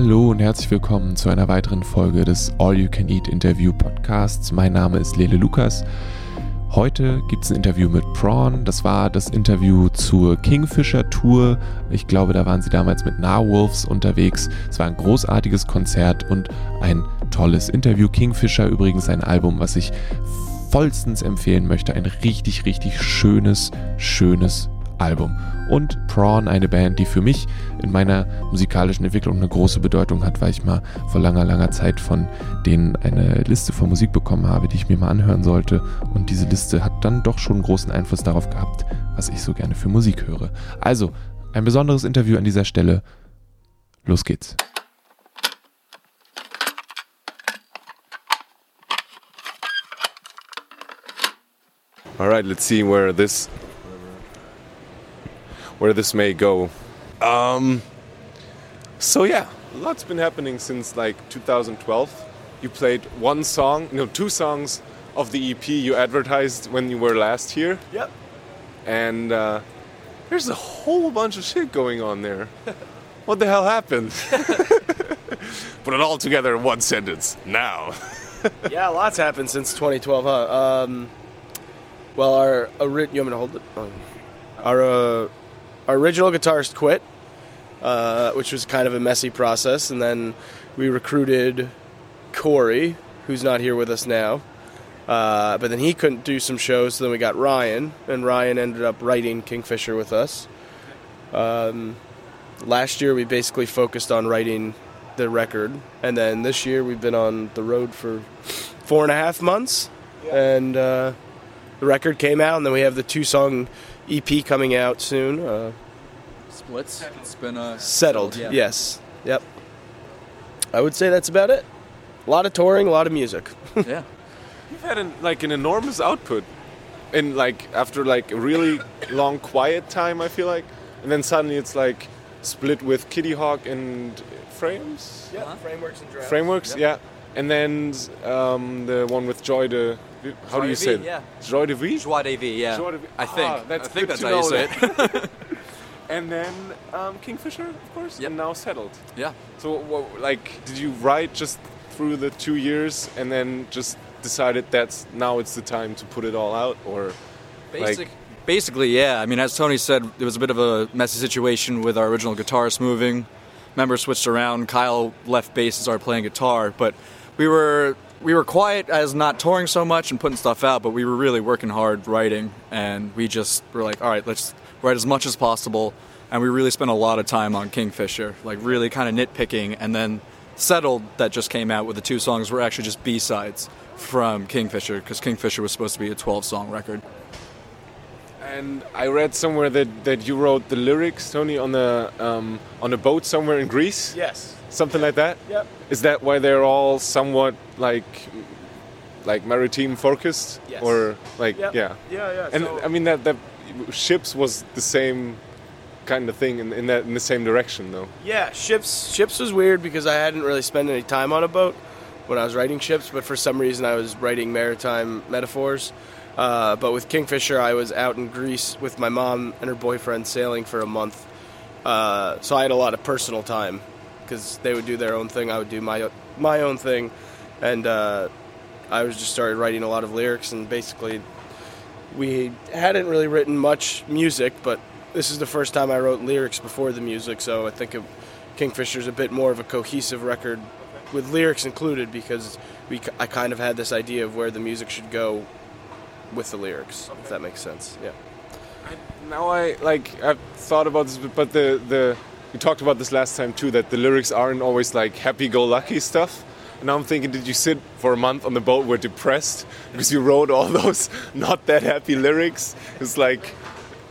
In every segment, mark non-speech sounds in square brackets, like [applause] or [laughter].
Hallo und herzlich willkommen zu einer weiteren Folge des All You Can Eat Interview Podcasts. Mein Name ist Lele Lukas. Heute gibt es ein Interview mit Prawn. Das war das Interview zur Kingfisher Tour. Ich glaube, da waren sie damals mit Narwolves unterwegs. Es war ein großartiges Konzert und ein tolles Interview. Kingfisher übrigens ein Album, was ich vollstens empfehlen möchte. Ein richtig, richtig schönes, schönes Album. Und Prawn, eine Band, die für mich in meiner musikalischen Entwicklung eine große Bedeutung hat, weil ich mal vor langer, langer Zeit von denen eine Liste von Musik bekommen habe, die ich mir mal anhören sollte. Und diese Liste hat dann doch schon großen Einfluss darauf gehabt, was ich so gerne für Musik höre. Also, ein besonderes Interview an dieser Stelle. Los geht's. All right, let's see where this where this may go. Um, so yeah, a lot's been happening since like 2012. You played one song, no, two songs of the EP you advertised when you were last here, Yep. and uh, there's a whole bunch of shit going on there. [laughs] what the hell happened? [laughs] Put it all together in one sentence. Now. [laughs] Yeah, lots happened since 2012, huh? Um, well, our ori- you want me to hold it? Oh. Our uh, our original guitarist quit, uh, which was kind of a messy process, and then we recruited Corey, who's not here with us now. Uh, but then he couldn't do some shows, so then we got Ryan, and Ryan ended up writing Kingfisher with us. Um, last year, we basically focused on writing the record, and then this year we've been on the road for four and a half months, and uh, the record came out, and then we have the two-song EP coming out soon. Uh, Splits. It's been uh, settled, yeah. yes, yep. I would say that's about it. A lot of touring, a lot of music. [laughs] yeah. You've had an, like an enormous output, in like after like a really long quiet time. I feel like, and then suddenly it's like split with Kitty Hawk and Frames. Yeah, Uh-huh. frameworks and drafts. Frameworks, Yep. yeah, and then um, the one with Joy de. How Joy do you say it? yeah. Joy de vie. Joie de vie, yeah. Joie de vie. I think. Ah, that's I think that's to how you say it. [laughs] And then um, Kingfisher, of course, Yep. and now settled. yeah. So, wha- like, did you write just through the two years and then just decided that's now it's the time to put it all out, or Basic, like, basically, yeah. I mean, as Tony said, it was a bit of a messy situation with our original guitarist moving. Members switched around. Kyle left bass and started playing guitar, but we were we were quiet as not touring so much and putting stuff out, but we were really working hard writing, and we just were like, all right, let's write as much as possible. And we really spent a lot of time on Kingfisher, like really kind of nitpicking, and then settled that just came out with the two songs were actually just B sides from Kingfisher because Kingfisher was supposed to be a 12 song record. And I read somewhere that, that you wrote the lyrics, Tony, on the um, on a boat somewhere in Greece, Yes. something like that. Yep. Is that why they're all somewhat like like maritime focused, Yes. or like Yep. yeah? Yeah, yeah. And so- I mean that that ships was the same kind of thing in, in that in the same direction though. Yeah, ships. Ships was weird because I hadn't really spent any time on a boat when I was writing ships, but for some reason I was writing maritime metaphors. Uh, but with Kingfisher, I was out in Greece with my mom and her boyfriend sailing for a month, uh, so I had a lot of personal time because they would do their own thing, I would do my my own thing, and uh, I was just started writing a lot of lyrics and basically we hadn't really written much music, but this is the first time I wrote lyrics before the music, so I think of Kingfisher's a bit more of a cohesive record with lyrics included because we I kind of had this idea of where the music should go with the lyrics, if that makes sense. Yeah. Now I like I've thought about this, but the the we talked about this last time too that the lyrics aren't always like happy-go-lucky stuff. And now I'm thinking, did you sit for a month on the boat, were depressed because you wrote all [laughs] those not that happy lyrics? It's like,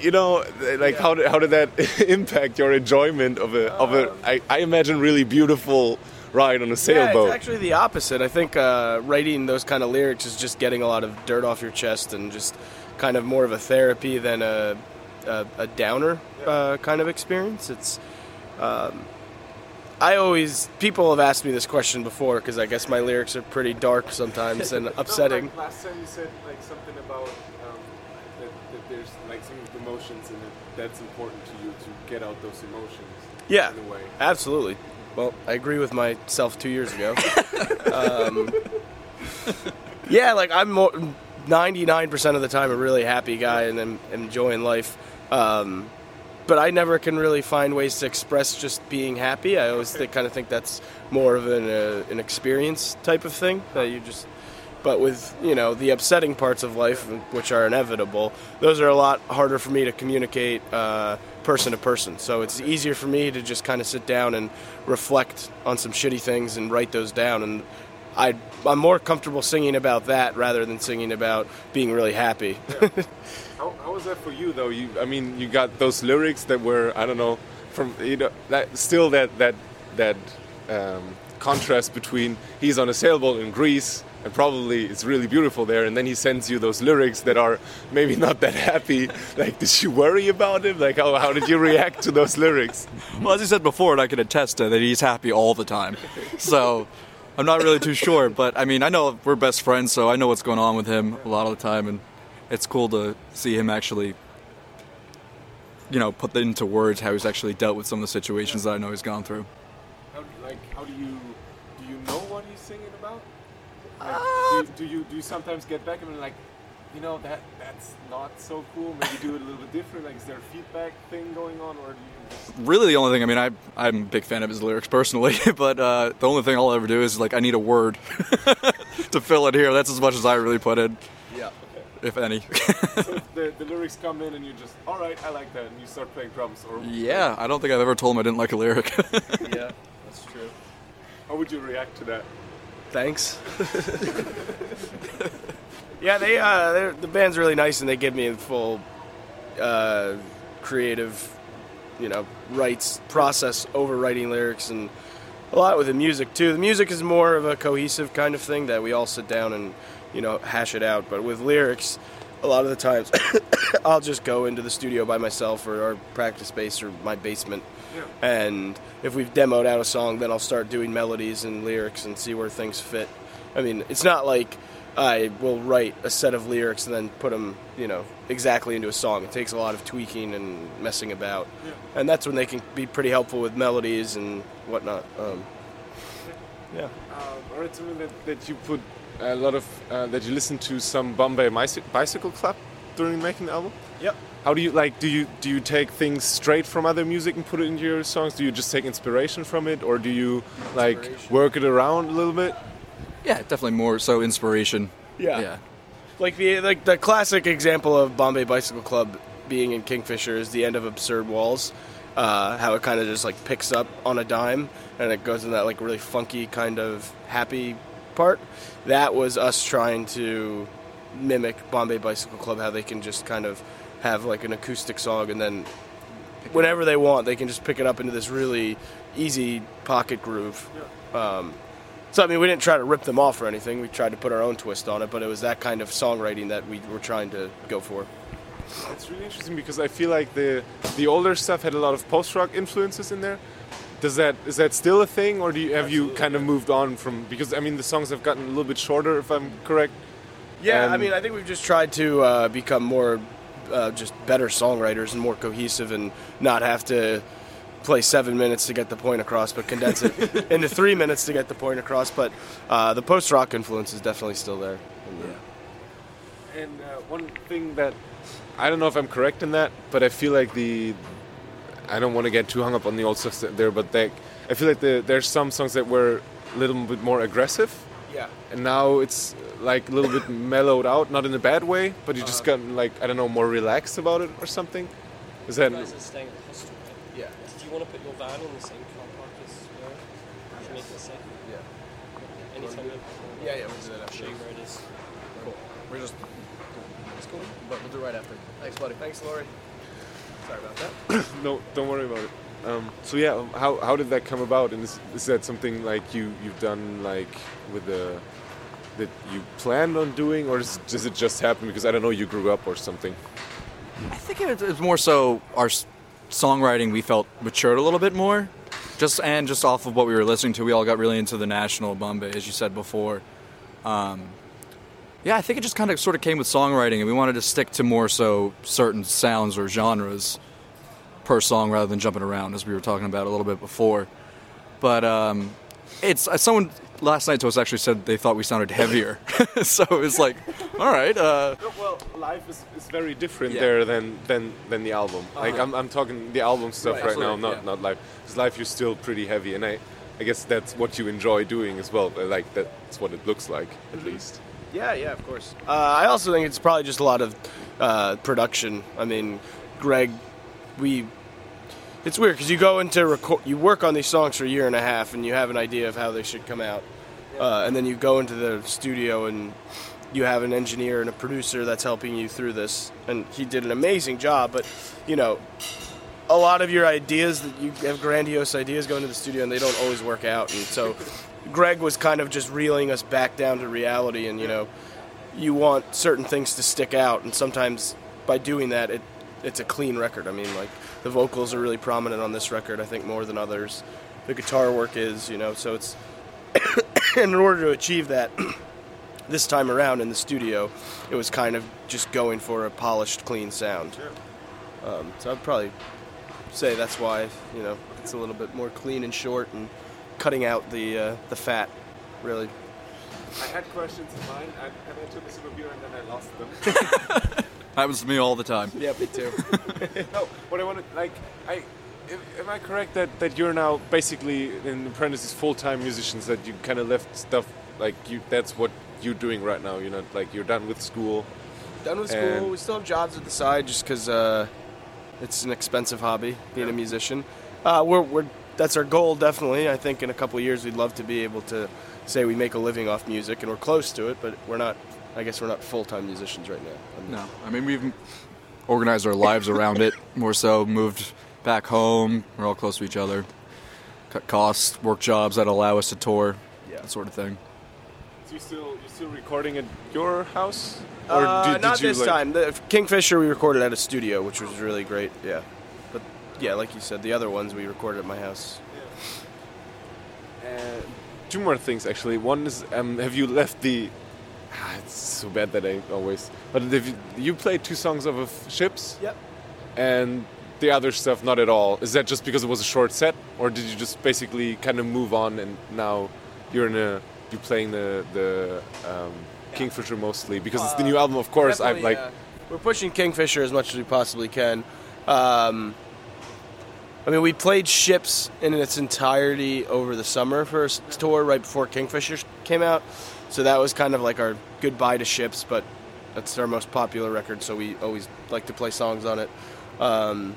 you know, like how did how did that [laughs] impact your enjoyment of a of a I, I imagine really beautiful ride on a Yeah, sailboat? it's actually the opposite. I think uh, writing those kind of lyrics is just getting a lot of dirt off your chest and just kind of more of a therapy than a, a, a downer uh, kind of experience. It's. Um, I always people have asked me this question before because I guess my lyrics are pretty dark sometimes and [laughs] upsetting. last time you said like something about um, that, that there's like some emotions and it that's important to you to get out those emotions. Yeah, in a way. absolutely. Well, I agree with myself two years ago. [laughs] um, yeah, like I'm more, 99% of the time a really happy guy and I'm enjoying life. Um, but I never can really find ways to express just being happy. I always kind of think that's more of an, uh, an experience type of thing that you just. But with you know the upsetting parts of life, which are inevitable, those are a lot harder for me to communicate uh, person to person. So it's easier for me to just kind of sit down and reflect on some shitty things and write those down. And I, I'm more comfortable singing about that rather than singing about being really happy. How, how was that for you though? You, I mean, you got those lyrics that were I don't know from you know that still that that that um, contrast between he's on a sailboat in Greece and probably it's really beautiful there, and then he sends you those lyrics that are maybe not that happy. Like, did you worry about him? Like, how how did you react to those lyrics? Well, as he said before, and I can attest to that he's happy all the time. So. I'm not really too sure, but I mean, I know we're best friends, so I know what's going on with him a lot of the time, and it's cool to see him actually, you know, put into words how he's actually dealt with some of the situations that I know he's gone through. How, like, how do you do you know what he's singing about? Like, Uh, do, you, do you do you sometimes get back and be like, you know that that's not so cool. Maybe do it a little bit different. Like, is there a feedback thing going on, or do you just Really, the only thing I mean, I I'm a big fan of his lyrics personally, [laughs] but uh, the only thing I'll ever do is like I need a word [laughs] to fill it here. That's as much as I really put in, Yeah. if any. so the, the lyrics come in and you just all right, I like that, and you start playing drums, or yeah, I don't think I've ever told him I didn't like a lyric. [laughs] yeah, that's true. how would you react to that? Thanks. Yeah, they uh, they're- the band's really nice, and they give me a full uh, creative, you know, rights process over writing lyrics and a lot with the music too. The music is more of a cohesive kind of thing that we all sit down and you know hash it out. But with lyrics, a lot of the times [coughs] I'll just go into the studio by myself or our practice space or my basement. And if we've demoed out a song, then I'll start doing melodies and lyrics and see where things fit. I mean, it's not like I will write a set of lyrics and then put them, you know, exactly into a song. It takes a lot of tweaking and messing about, and that's when they can be pretty helpful with melodies and whatnot. Um, yeah. Um, or it's something that, that you put a lot of uh, that you listen to some Bombay Bicycle Club during making the album. Yep. How do you like? Do you do you take things straight from other music and put it into your songs? Do you just take inspiration from it, or do you like work it around a little bit? Yeah, definitely more so inspiration. Yeah. Yeah. Like the like the classic example of Bombay Bicycle Club being in Kingfisher is the end of Absurd Walls. Uh, how it kind of just like picks up on a dime and it goes in that like really funky kind of happy part. That was us trying to mimic Bombay Bicycle Club, how they can just kind of have like an acoustic song and then whenever they want, they can just pick it up into this really easy pocket groove. Um, so I mean, we didn't try to rip them off or anything. We tried to put our own twist on it, but it was that kind of songwriting that we were trying to go for. It's really interesting because I feel like the the older stuff had a lot of post rock influences in there. Does that is that still a thing, or do you have you kind of moved on from? Because I mean, the songs have gotten a little bit shorter, if I'm correct. Yeah, I Um, mean, I think we've just tried to uh, become more, uh, just better songwriters and more cohesive, and not have to play seven minutes to get the point across, but condense it [laughs] into three minutes to get the point across. But uh, the post rock influence is definitely still there. Yeah. And uh, one thing that I don't know if I'm correct in that, but I feel like the I don't want to get too hung up on the old stuff there, but they, I feel like the, there's some songs that were a little bit more aggressive, Yeah. and now it's like a little bit mellowed out, not in a bad way, but you just got like I don't know more relaxed about it or something. Is that You guys are staying at the hostel. Yeah. Do you want to put your van in the same car park as well? To make it safe? Yeah. Anytime you Yeah, yeah, we'll do that show you where it is. Cool. We're just. It's cool, but we'll do right after. Thanks, buddy. Thanks, Lori. Sorry about that. [coughs] no? Don't worry about it. Um, so yeah, um, how how did that come about? And is, is that something like you you've done like with the that you planned on doing, or is, does it just happen because I don't know you grew up or something? I think it was more so our s- songwriting we felt matured a little bit more, just and just off of what we were listening to, we all got really into the national Bombay, as you said before. Um, yeah, I think it just kind of sort of came with songwriting, and we wanted to stick to more so certain sounds or genres per song rather than jumping around, as we were talking about a little bit before. But um, it's uh, someone last night to us actually said they thought we sounded heavier. [laughs] so it was like, all right. Uh, Well, life is, is very different Yeah. there than, than than the album. Like Uh-huh. I'm, I'm talking the album stuff Right, right, now, not yeah. not live. Because live you're still pretty heavy, and I I guess that's what you enjoy doing as well. Like that's what it looks like at least. Yeah, yeah, of course. Uh, I also think it's probably just a lot of uh, production. I mean, Greg, we. It's weird because you go into record, you work on these songs for a year and a half, and you have an idea of how they should come out, uh, and then you go into the studio and you have an engineer and a producer that's helping you through this, and he did an amazing job. But you know, a lot of your ideas that you have grandiose ideas go into the studio and they don't always work out, and so [laughs] Greg was kind of just reeling us back down to reality, and you know, you want certain things to stick out, and sometimes by doing that, it it's a clean record. I mean, like the vocals are really prominent on this record, I think more than others. The guitar work is, you know, so it's [coughs] in order to achieve that [coughs] this time around in the studio, it was kind of just going for a polished, clean sound. Um, so I'd probably say that's why you know it's a little bit more clean and short and cutting out the uh, the fat, really. I had questions in mind, and, and I took a sip of beer and then I lost them. [laughs] [laughs] happens to me all the time. Yeah, me too. [laughs] no, what I wanted, like, I. Am am I correct that, that you're now basically in parentheses full-time musicians that you kind of left stuff like you that's what you're doing right now you're not like you're done with school Done with school. We still have jobs at the side just because uh, it's an expensive hobby being a musician. Uh, we're, we're that's our goal definitely. I think in a couple of years we'd love to be able to say we make a living off music, and we're close to it, but we're not. I guess we're not full time musicians right now. No, I mean we've organized our lives around it more so. Moved back home. We're all close to each other. Cut costs, work jobs that allow us to tour, Yeah. Uh, that sort of thing. so you still you still recording at your house Uh, not you, this like- time. The Kingfisher we recorded at a studio, which was really great. Yeah, but yeah, like you said, the other ones we recorded at my house. Uh, two more things actually. One is, um, have you left the? Ah, it's so bad that I always. But you, you played two songs of, ships, Yep. and the other stuff not at all. Is that just because it was a short set, or did you just basically kind of move on and now you're in a you're playing the the um, Kingfisher mostly because it's the new album, of course. I Definitely, like. uh, we're pushing Kingfisher as much as we possibly can. Um, I mean, we played Ships in its entirety over the summer first tour, right before Kingfisher came out. So that was kind of like our goodbye to Ships, but that's our most popular record, so we always like to play songs on it. Um,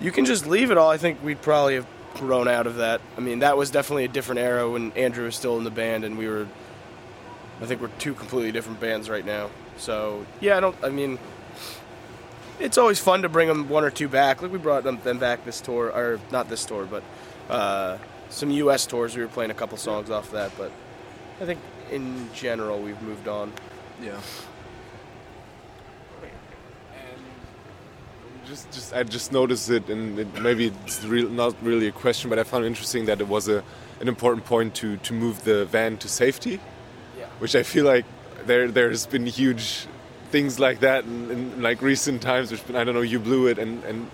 you can just leave it all. I think we'd probably have grown out of that. I mean, that was definitely a different era when Andrew was still in the band, and we were I think we're two completely different bands right now. So yeah, I don't. I mean, it's always fun to bring them one or two back. Like we brought them, them back this tour, or not this tour, but uh, some U.S. tours. We were playing a couple songs off that, but I think in general we've moved on. Yeah. Just, just, I just noticed it, and it, maybe it's real, not really a question, but I found it interesting that it was a, an important point to, to move the van to safety, Yeah. which I feel like there there's been huge things like that in, in like recent times. There's been I don't know, you blew it, and, and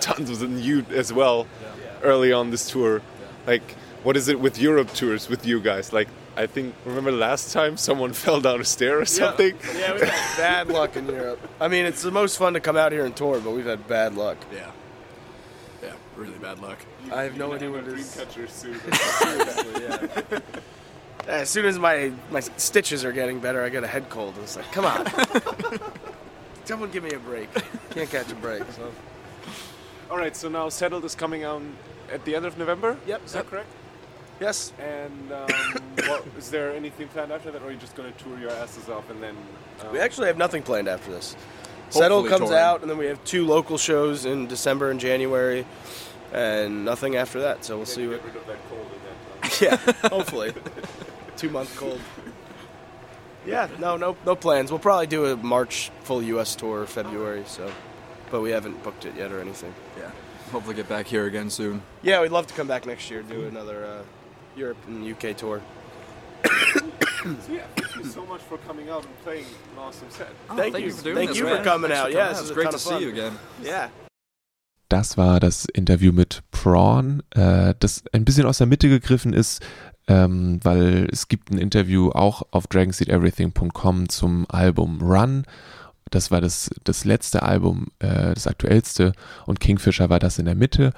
tons of them you as well yeah. early on this tour. Like, what is it with Europe tours with you guys? Like, I think remember last time someone [laughs] fell down a stair or something. Yeah, we've had [laughs] bad luck in Europe. I mean, it's the most fun to come out here and tour, but we've had bad luck. Yeah. Yeah. Really bad luck. I have no idea what it is. Dreamcatcher suit. Seriously, [laughs] yeah. As soon as my, my stitches are getting better, I get a head cold. And it's like, come on. Someone give me a break. Can't catch a break. So. All right, so now Settled is coming out at the end of November. Yep. is that correct? Yes. And um, [coughs] what, is there anything planned after that, or are you just going to tour your asses off and then? Um, We actually have nothing planned after this. Settle Hopefully comes touring. out, and then we have two local shows in December and January, and nothing after that. So we'll see what. Get rid of that cold in that time. [laughs] Yeah, [laughs] hopefully. Two month cold. [laughs] Yeah, no, no, no plans. We'll probably do a March full U.S. tour February. So, but we haven't booked it yet or anything. Yeah. Hopefully get back here again soon. Yeah, we'd love to come back next year do another uh, Europe and UK tour. So yeah, thank you so much for coming out and playing an awesome set. Thank you. for doing Thank this, you man. for coming Thanks out. for Yeah, It's great to see you again. Yeah. Das war das Interview mit Prawn, äh, das ein bisschen aus der Mitte gegriffen ist, ähm, weil es gibt ein Interview auch auf dragonseedeverything.com zum Album Run. Das war das, das letzte Album, äh, das aktuellste und Kingfisher war das in der Mitte.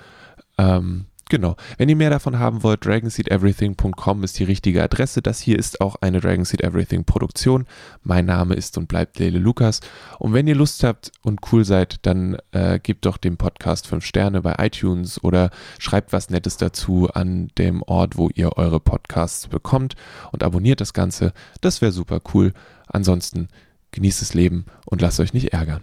Ähm, Genau. Wenn ihr mehr davon haben wollt, dragonseedeverything.com ist die richtige Adresse. Das hier ist auch eine Dragonseed Everything Produktion. Mein Name ist und bleibt Lele Lukas. Und wenn ihr Lust habt und cool seid, dann äh, gebt doch dem Podcast 5 Sterne bei iTunes oder schreibt was Nettes dazu an dem Ort, wo ihr eure Podcasts bekommt und abonniert das Ganze. Das wäre super cool. Ansonsten genießt das Leben und lasst euch nicht ärgern.